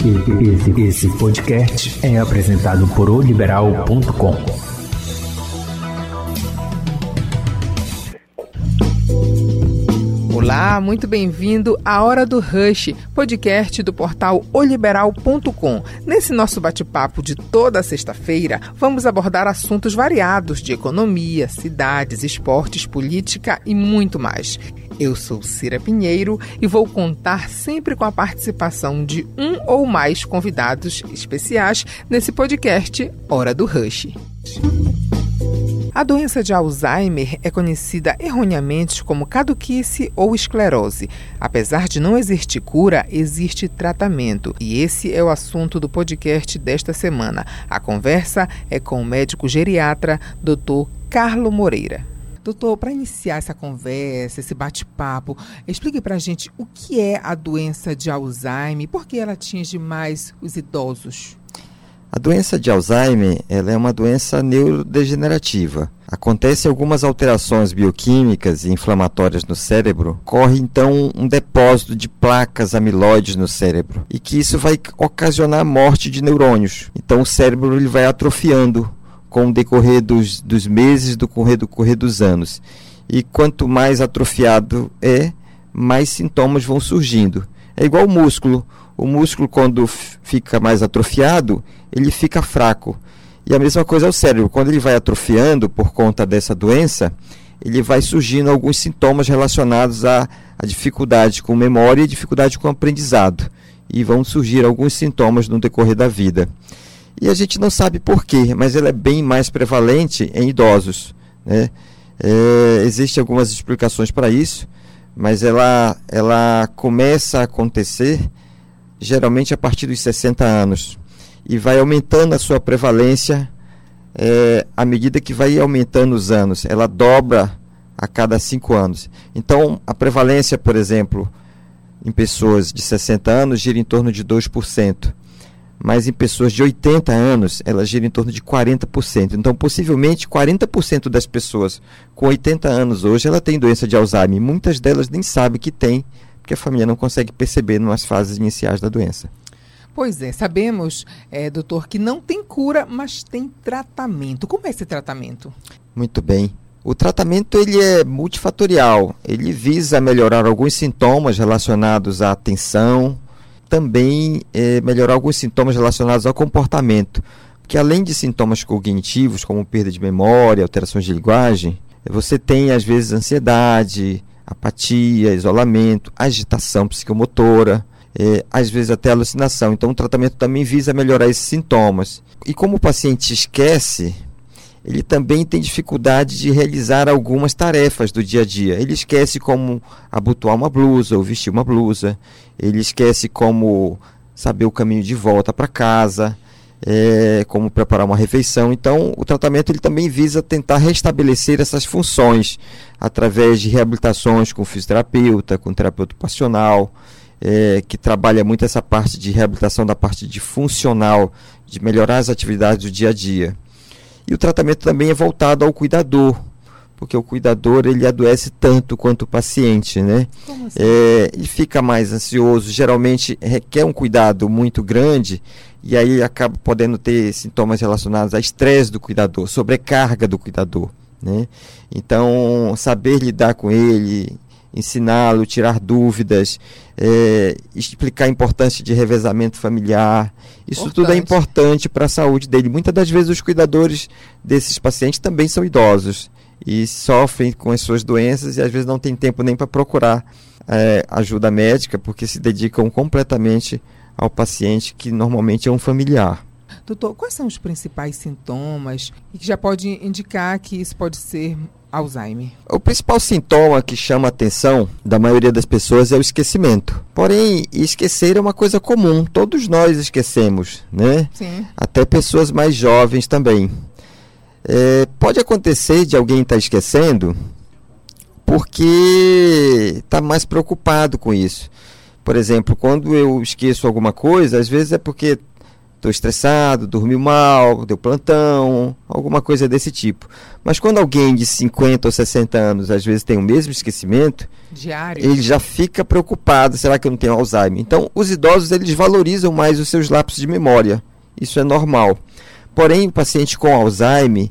Esse, esse podcast é apresentado por oliberal.com. Olá, muito bem-vindo à Hora do Rush, podcast do portal oliberal.com. Nesse nosso bate-papo de toda sexta-feira, vamos abordar assuntos variados de economia, cidades, esportes, política e muito mais. Eu sou Cira Pinheiro e vou contar sempre com a participação de um ou mais convidados especiais nesse podcast Hora do Rush. A doença de Alzheimer é conhecida erroneamente como caduquice ou esclerose. Apesar de não existir cura, existe tratamento. E esse é o assunto do podcast desta semana. A conversa é com o médico geriatra Dr. Carlo Moreira. Doutor, para iniciar essa conversa, esse bate-papo, explique para a gente o que é a doença de Alzheimer e por que ela atinge mais os idosos. A doença de Alzheimer ela é uma doença neurodegenerativa. Acontece algumas alterações bioquímicas e inflamatórias no cérebro, corre então um depósito de placas amiloides no cérebro e que isso vai ocasionar a morte de neurônios. Então o cérebro ele vai atrofiando com o decorrer dos, dos meses, do correr do correr dos anos. E quanto mais atrofiado é, mais sintomas vão surgindo. É igual o músculo. O músculo, quando fica mais atrofiado, ele fica fraco. E a mesma coisa é o cérebro. Quando ele vai atrofiando por conta dessa doença, ele vai surgindo alguns sintomas relacionados à, à dificuldade com memória e dificuldade com aprendizado. E vão surgir alguns sintomas no decorrer da vida. E a gente não sabe por quê, mas ela é bem mais prevalente em idosos. Né? É, Existem algumas explicações para isso, mas ela, ela começa a acontecer geralmente a partir dos 60 anos e vai aumentando a sua prevalência é, à medida que vai aumentando os anos. Ela dobra a cada 5 anos. Então, a prevalência, por exemplo, em pessoas de 60 anos gira em torno de 2% mas em pessoas de 80 anos ela gira em torno de 40%. Então, possivelmente 40% das pessoas com 80 anos hoje ela tem doença de Alzheimer. Muitas delas nem sabem que tem, porque a família não consegue perceber nas fases iniciais da doença. Pois é, sabemos, é, doutor, que não tem cura, mas tem tratamento. Como é esse tratamento? Muito bem. O tratamento ele é multifatorial. Ele visa melhorar alguns sintomas relacionados à atenção, também é, melhorar alguns sintomas relacionados ao comportamento. Porque além de sintomas cognitivos, como perda de memória, alterações de linguagem, você tem às vezes ansiedade, apatia, isolamento, agitação psicomotora, é, às vezes até alucinação. Então o tratamento também visa melhorar esses sintomas. E como o paciente esquece, ele também tem dificuldade de realizar algumas tarefas do dia a dia. Ele esquece como abotoar uma blusa ou vestir uma blusa, ele esquece como saber o caminho de volta para casa, é, como preparar uma refeição. Então, o tratamento ele também visa tentar restabelecer essas funções através de reabilitações com fisioterapeuta, com terapeuta ocupacional, é, que trabalha muito essa parte de reabilitação da parte de funcional, de melhorar as atividades do dia a dia. E o tratamento também é voltado ao cuidador, porque o cuidador ele adoece tanto quanto o paciente, né? Como assim? É, e fica mais ansioso, geralmente requer um cuidado muito grande e aí acaba podendo ter sintomas relacionados a estresse do cuidador, sobrecarga do cuidador, né? Então, saber lidar com ele, ensiná-lo, tirar dúvidas, é, explicar a importância de revezamento familiar. Isso Importante. tudo é importante para a saúde dele. Muitas das vezes os cuidadores desses pacientes também são idosos e sofrem com as suas doenças e às vezes não tem tempo nem para procurar é, ajuda médica porque se dedicam completamente ao paciente que normalmente é um familiar. Doutor, quais são os principais sintomas e que já pode indicar que isso pode ser Alzheimer? O principal sintoma que chama a atenção da maioria das pessoas é o esquecimento. Porém, esquecer é uma coisa comum, todos nós esquecemos, né? Sim. Até pessoas mais jovens também. É, pode acontecer de alguém estar esquecendo porque está mais preocupado com isso. Por exemplo, quando eu esqueço alguma coisa, às vezes é porque estou estressado, dormi mal, deu plantão, alguma coisa desse tipo. Mas quando alguém de 50 ou 60 anos às vezes tem o mesmo esquecimento, Diário. ele já fica preocupado, será que eu não tenho Alzheimer? Então, os idosos eles valorizam mais os seus lapsos de memória. Isso é normal. Porém, o paciente com Alzheimer,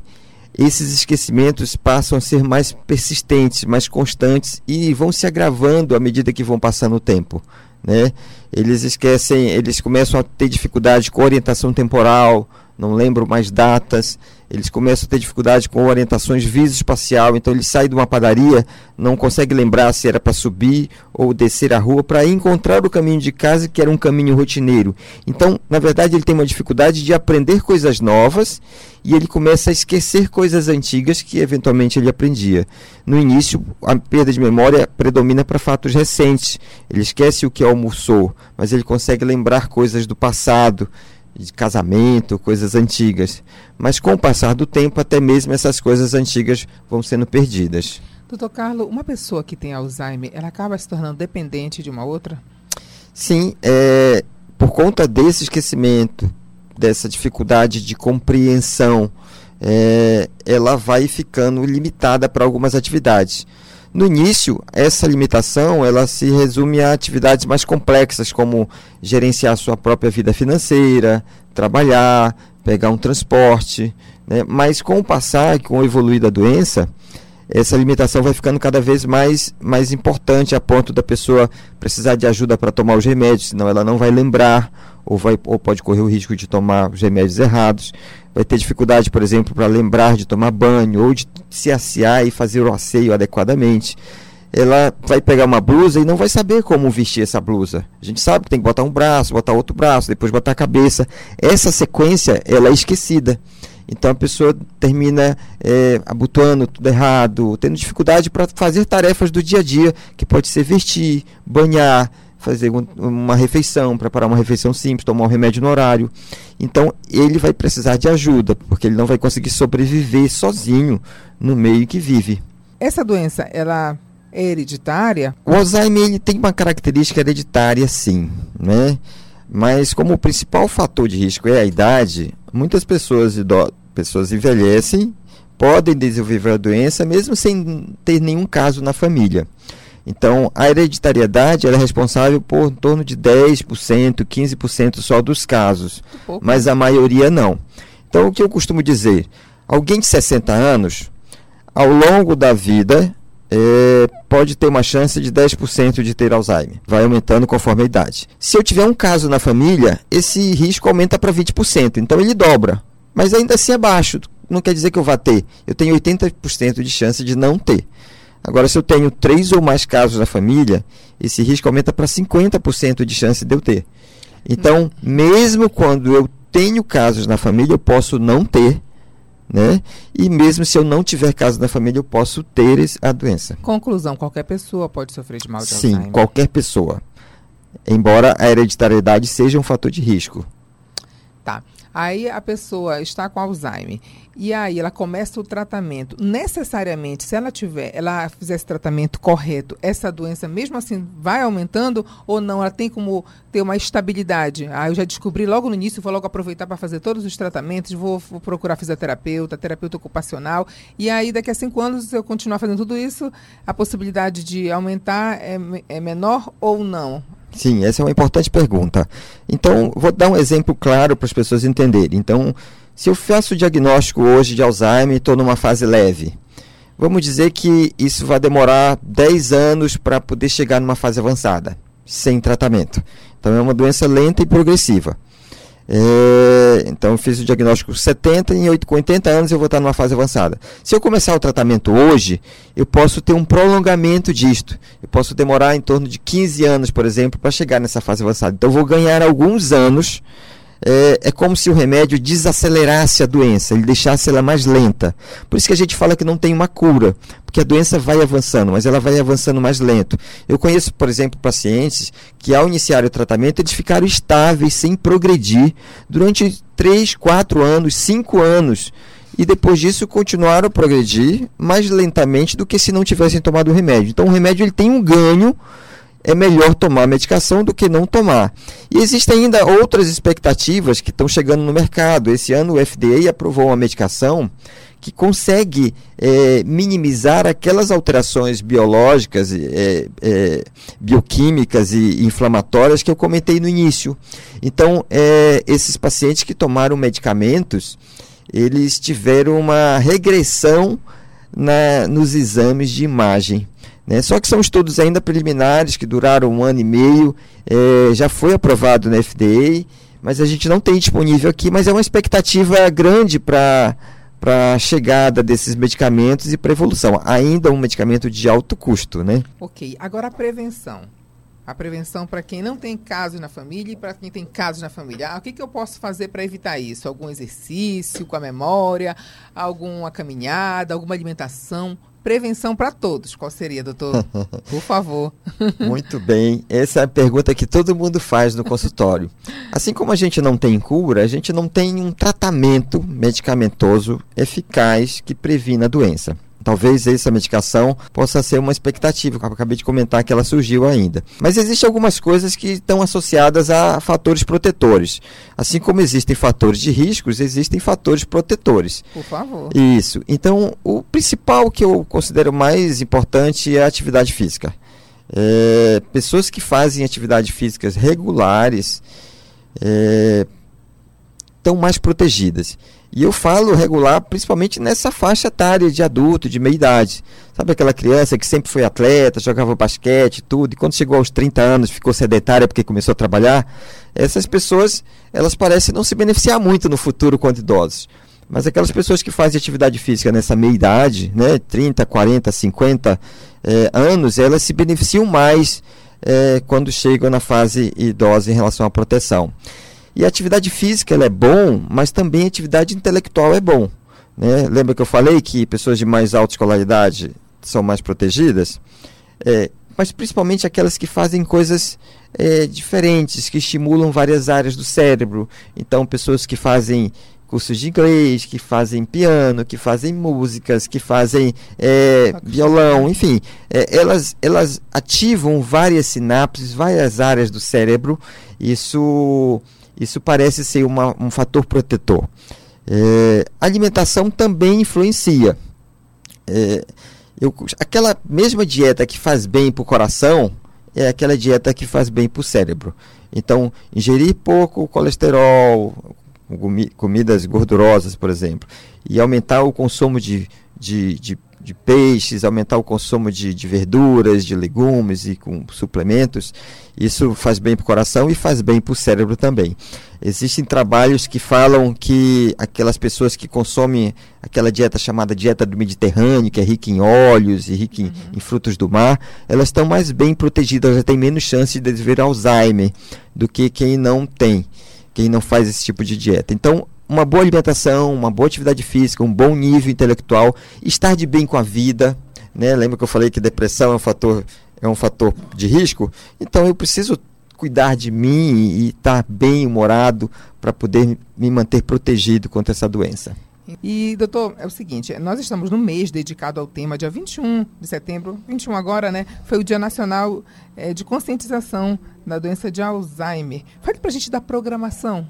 esses esquecimentos passam a ser mais persistentes, mais constantes e vão se agravando à medida que vão passando o tempo. Né? Eles esquecem, eles começam a ter dificuldade com orientação temporal, não lembram mais datas, eles começam a ter dificuldade com orientações visoespacial, então ele sai de uma padaria, não consegue lembrar se era para subir ou descer a rua para encontrar o caminho de casa, que era um caminho rotineiro. Então, na verdade, ele tem uma dificuldade de aprender coisas novas e ele começa a esquecer coisas antigas que eventualmente ele aprendia. No início, a perda de memória predomina para fatos recentes. Ele esquece o que almoçou, mas ele consegue lembrar coisas do passado de casamento, coisas antigas. Mas com o passar do tempo, até mesmo essas coisas antigas vão sendo perdidas. Doutor Carlos, uma pessoa que tem Alzheimer, ela acaba se tornando dependente de uma outra? Sim, é, por conta desse esquecimento, dessa dificuldade de compreensão, é, ela vai ficando limitada para algumas atividades. No início, essa limitação ela se resume a atividades mais complexas, como gerenciar sua própria vida financeira, trabalhar, pegar um transporte. Né? Mas com o passar, com o evoluir da doença, essa limitação vai ficando cada vez mais, mais importante a ponto da pessoa precisar de ajuda para tomar os remédios, senão ela não vai lembrar ou, vai, ou pode correr o risco de tomar os remédios errados vai ter dificuldade, por exemplo, para lembrar de tomar banho ou de se assear e fazer o asseio adequadamente. Ela vai pegar uma blusa e não vai saber como vestir essa blusa. A gente sabe que tem que botar um braço, botar outro braço, depois botar a cabeça. Essa sequência ela é esquecida. Então a pessoa termina é, abotoando tudo errado, tendo dificuldade para fazer tarefas do dia a dia, que pode ser vestir, banhar, fazer uma refeição, preparar uma refeição simples, tomar um remédio no horário. Então, ele vai precisar de ajuda, porque ele não vai conseguir sobreviver sozinho no meio que vive. Essa doença, ela é hereditária? O Alzheimer ele tem uma característica hereditária, sim, né? Mas como o principal fator de risco é a idade, muitas pessoas, pessoas envelhecem, podem desenvolver a doença mesmo sem ter nenhum caso na família. Então, a hereditariedade é responsável por em torno de 10%, 15% só dos casos, mas a maioria não. Então, o que eu costumo dizer? Alguém de 60 anos, ao longo da vida, é, pode ter uma chance de 10% de ter Alzheimer. Vai aumentando conforme a idade. Se eu tiver um caso na família, esse risco aumenta para 20%. Então ele dobra. Mas ainda assim é baixo. Não quer dizer que eu vá ter. Eu tenho 80% de chance de não ter. Agora, se eu tenho três ou mais casos na família, esse risco aumenta para 50% de chance de eu ter. Então, mesmo quando eu tenho casos na família, eu posso não ter, né? E mesmo se eu não tiver casos na família, eu posso ter a doença. Conclusão: qualquer pessoa pode sofrer de mal de Sim, Alzheimer. Sim, qualquer pessoa. Embora a hereditariedade seja um fator de risco. Tá. Aí a pessoa está com Alzheimer e aí ela começa o tratamento. Necessariamente, se ela tiver, ela fizer esse tratamento correto, essa doença mesmo assim vai aumentando ou não? Ela tem como ter uma estabilidade? Ah, eu já descobri logo no início, vou logo aproveitar para fazer todos os tratamentos, vou, vou, procurar fisioterapeuta, terapeuta ocupacional. E aí, daqui a cinco anos, se eu continuar fazendo tudo isso, a possibilidade de aumentar é, é menor ou não? Sim, essa é uma importante pergunta. Então, vou dar um exemplo claro para as pessoas entenderem. Então, se eu faço o diagnóstico hoje de Alzheimer e estou numa fase leve, vamos dizer que isso vai demorar 10 anos para poder chegar numa fase avançada, sem tratamento. Então, é uma doença lenta e progressiva. É, então fiz o diagnóstico 70 e com 80 anos eu vou estar numa fase avançada. Se eu começar o tratamento hoje, eu posso ter um prolongamento disto. Eu posso demorar em torno de 15 anos, por exemplo, para chegar nessa fase avançada. Então eu vou ganhar alguns anos é, é, como se o remédio desacelerasse a doença, ele deixasse ela mais lenta. Por isso que a gente fala que não tem uma cura, porque a doença vai avançando, mas ela vai avançando mais lento. Eu conheço, por exemplo, pacientes que ao iniciar o tratamento eles ficaram estáveis, sem progredir, durante 3, 4 anos, 5 anos. E depois disso continuaram a progredir mais lentamente do que se não tivessem tomado o remédio. Então o remédio ele tem um ganho é melhor tomar medicação do que não tomar. E existem ainda outras expectativas que estão chegando no mercado. Esse ano o FDA aprovou uma medicação que consegue é, minimizar aquelas alterações biológicas, é, é, bioquímicas e inflamatórias que eu comentei no início. Então, é, esses pacientes que tomaram medicamentos, eles tiveram uma regressão na, nos exames de imagem. Né? Só que são estudos ainda preliminares que duraram um ano e meio, é, já foi aprovado na FDA, mas a gente não tem disponível aqui, mas é uma expectativa grande para para a chegada desses medicamentos e para evolução. Ainda um medicamento de alto custo, né? Ok. Agora a prevenção. A prevenção para quem não tem casos na família e para quem tem casos na família. Ah, o que, que eu posso fazer para evitar isso? Algum exercício com a memória? Alguma caminhada? Alguma alimentação? prevenção para todos. Qual seria, doutor? Por favor. Muito bem. Essa é a pergunta que todo mundo faz no consultório. Assim como a gente não tem cura, a gente não tem um tratamento medicamentoso eficaz que previna a doença. Talvez essa medicação possa ser uma expectativa, eu acabei de comentar que ela surgiu ainda. Mas existem algumas coisas que estão associadas a fatores protetores. Assim como existem fatores de riscos, existem fatores protetores. Por favor. Isso. Então, o principal que eu considero mais importante é a atividade física. É, pessoas que fazem atividades físicas regulares é, estão mais protegidas. E eu falo regular principalmente nessa faixa etária de adulto, de meia idade. Sabe aquela criança que sempre foi atleta, jogava basquete, tudo, e quando chegou aos 30 anos ficou sedentária porque começou a trabalhar? Essas pessoas, elas parecem não se beneficiar muito no futuro quanto idosos. Mas aquelas pessoas que fazem atividade física nessa meia idade, né, 30, 40, 50 eh, anos, elas se beneficiam mais eh, quando chegam na fase idosa em relação à proteção. E a atividade física ela é bom, mas também a atividade intelectual é bom. Né? Lembra que eu falei que pessoas de mais alta escolaridade são mais protegidas? É, mas principalmente aquelas que fazem coisas é, diferentes, que estimulam várias áreas do cérebro. Então, pessoas que fazem cursos de inglês, que fazem piano, que fazem músicas, que fazem é, violão, enfim, é, elas, elas ativam várias sinapses, várias áreas do cérebro. Isso isso parece ser uma, um fator protetor. É, alimentação também influencia. É, eu, aquela mesma dieta que faz bem para o coração é aquela dieta que faz bem para o cérebro. Então, ingerir pouco colesterol, comidas gordurosas, por exemplo, e aumentar o consumo de, de, de de peixes, aumentar o consumo de, de verduras, de legumes e com suplementos, isso faz bem para o coração e faz bem para o cérebro também. Existem trabalhos que falam que aquelas pessoas que consomem aquela dieta chamada dieta do Mediterrâneo, que é rica em óleos e rica em, uhum. em frutos do mar, elas estão mais bem protegidas, já têm menos chance de desenvolver Alzheimer do que quem não tem, quem não faz esse tipo de dieta. Então, uma boa alimentação, uma boa atividade física, um bom nível intelectual, estar de bem com a vida. Né? Lembra que eu falei que depressão é um fator, é um fator de risco? Então eu preciso cuidar de mim e estar bem humorado para poder me manter protegido contra essa doença. E, doutor, é o seguinte, nós estamos no mês dedicado ao tema, dia 21 de setembro, 21 agora, né? Foi o Dia Nacional é, de Conscientização da Doença de Alzheimer. Fale para a gente da programação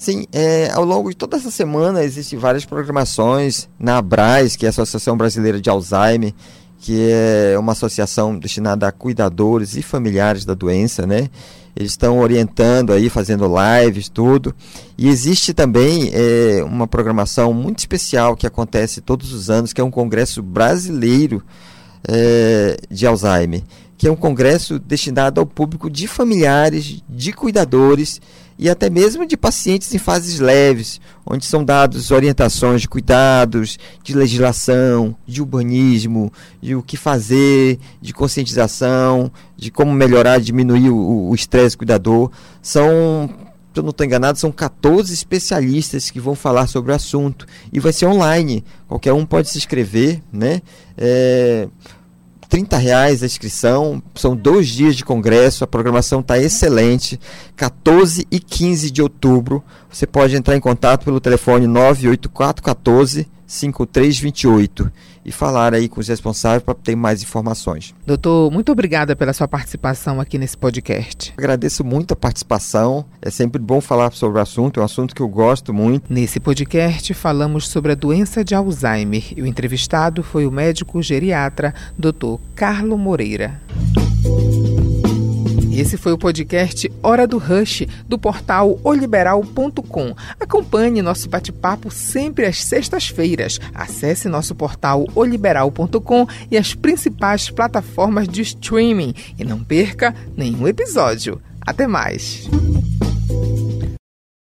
Sim, é, ao longo de toda essa semana existem várias programações na ABRAS, que é a Associação Brasileira de Alzheimer, que é uma associação destinada a cuidadores e familiares da doença, né? Eles estão orientando aí, fazendo lives, tudo. E existe também é, uma programação muito especial que acontece todos os anos, que é um congresso brasileiro é, de Alzheimer, que é um congresso destinado ao público de familiares, de cuidadores e até mesmo de pacientes em fases leves, onde são dadas orientações de cuidados, de legislação, de urbanismo, de o que fazer, de conscientização, de como melhorar, diminuir o estresse cuidador. São se eu não estou enganado, são 14 especialistas que vão falar sobre o assunto. E vai ser online. Qualquer um pode se inscrever, né? É, 30 reais a inscrição, são dois dias de congresso, a programação está excelente. 14 e 15 de outubro, você pode entrar em contato pelo telefone 98414 5328. E falar aí com os responsáveis para ter mais informações. Doutor, muito obrigada pela sua participação aqui nesse podcast. Agradeço muito a participação. É sempre bom falar sobre o assunto, é um assunto que eu gosto muito. Nesse podcast falamos sobre a doença de Alzheimer e o entrevistado foi o médico geriatra Dr. Carlo Moreira. Esse foi o podcast Hora do Rush, do portal oliberal.com. Acompanhe nosso bate-papo sempre às sextas-feiras. Acesse nosso portal oliberal.com e as principais plataformas de streaming. E não perca nenhum episódio. Até mais!